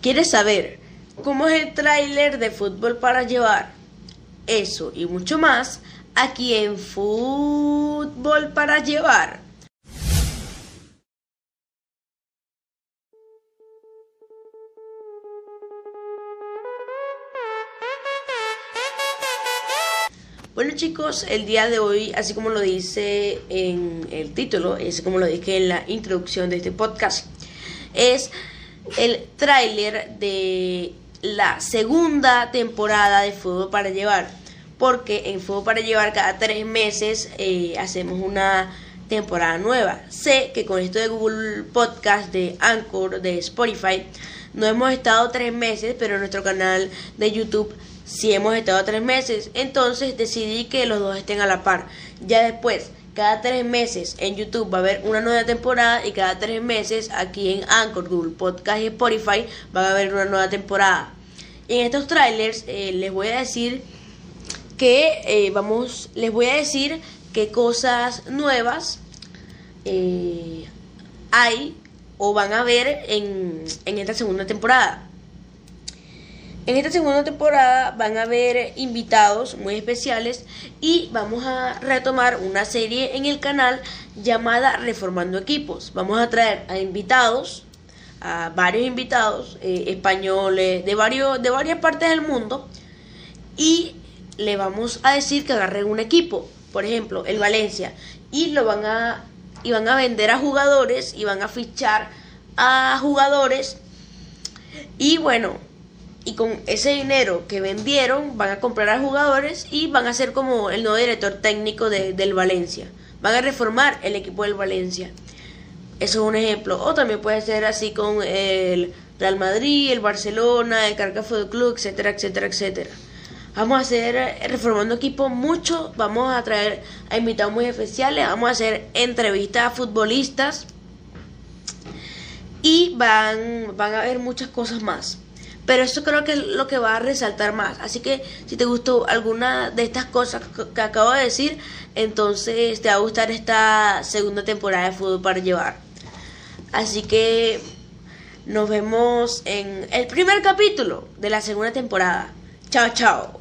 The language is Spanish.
¿Quieres saber cómo es el tráiler de fútbol para llevar? Eso y mucho más aquí en Fútbol para llevar. Bueno chicos, el día de hoy, así como lo dice en el título, así como lo dije en la introducción de este podcast, es el tráiler de la segunda temporada de Fútbol para Llevar. Porque en Fútbol para Llevar cada tres meses eh, hacemos una temporada nueva. Sé que con esto de Google Podcast, de Anchor, de Spotify, no hemos estado tres meses, pero en nuestro canal de YouTube sí hemos estado tres meses. Entonces decidí que los dos estén a la par. Ya después cada tres meses en YouTube va a haber una nueva temporada y cada tres meses aquí en Anchor, Google Podcast y Spotify va a haber una nueva temporada. Y en estos trailers eh, les voy a decir que eh, vamos, les voy a decir qué cosas nuevas eh, hay o van a ver en, en esta segunda temporada. En esta segunda temporada van a haber invitados muy especiales y vamos a retomar una serie en el canal llamada Reformando Equipos. Vamos a traer a invitados, a varios invitados eh, españoles de, varios, de varias partes del mundo y le vamos a decir que agarren un equipo, por ejemplo, el Valencia, y lo van a y van a vender a jugadores y van a fichar a jugadores. Y bueno, y con ese dinero que vendieron van a comprar a jugadores y van a ser como el nuevo director técnico de, del Valencia. Van a reformar el equipo del Valencia. Eso es un ejemplo. O también puede ser así con el Real Madrid, el Barcelona, el Caracas Fútbol Club, etcétera, etcétera, etcétera. Vamos a hacer eh, reformando equipo mucho. Vamos a traer a invitados muy especiales. Vamos a hacer entrevistas a futbolistas. Y van, van a haber muchas cosas más. Pero eso creo que es lo que va a resaltar más. Así que si te gustó alguna de estas cosas que acabo de decir, entonces te va a gustar esta segunda temporada de Fútbol para Llevar. Así que nos vemos en el primer capítulo de la segunda temporada. Chao, chao.